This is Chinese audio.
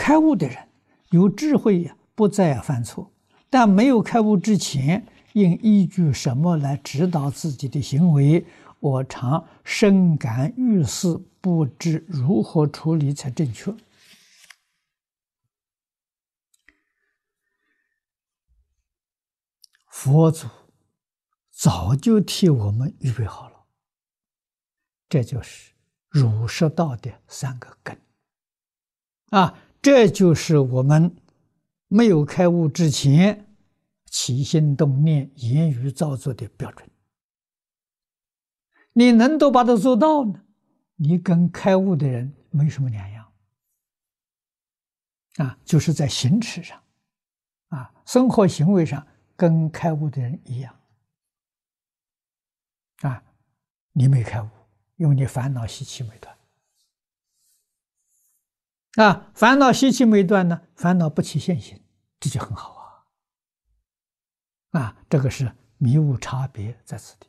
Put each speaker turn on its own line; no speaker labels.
开悟的人有智慧呀，不再犯错；但没有开悟之前，应依据什么来指导自己的行为？我常深感遇事，不知如何处理才正确。佛祖早就替我们预备好了，这就是儒释道的三个根啊！这就是我们没有开悟之前起心动念、言语造作的标准。你能都把它做到呢？你跟开悟的人没什么两样啊，就是在行持上，啊，生活行为上跟开悟的人一样啊。你没开悟，因为你烦恼习气没断啊，烦恼习气没断呢，烦恼不起现行，这就很好啊。啊，这个是迷悟差别在此地。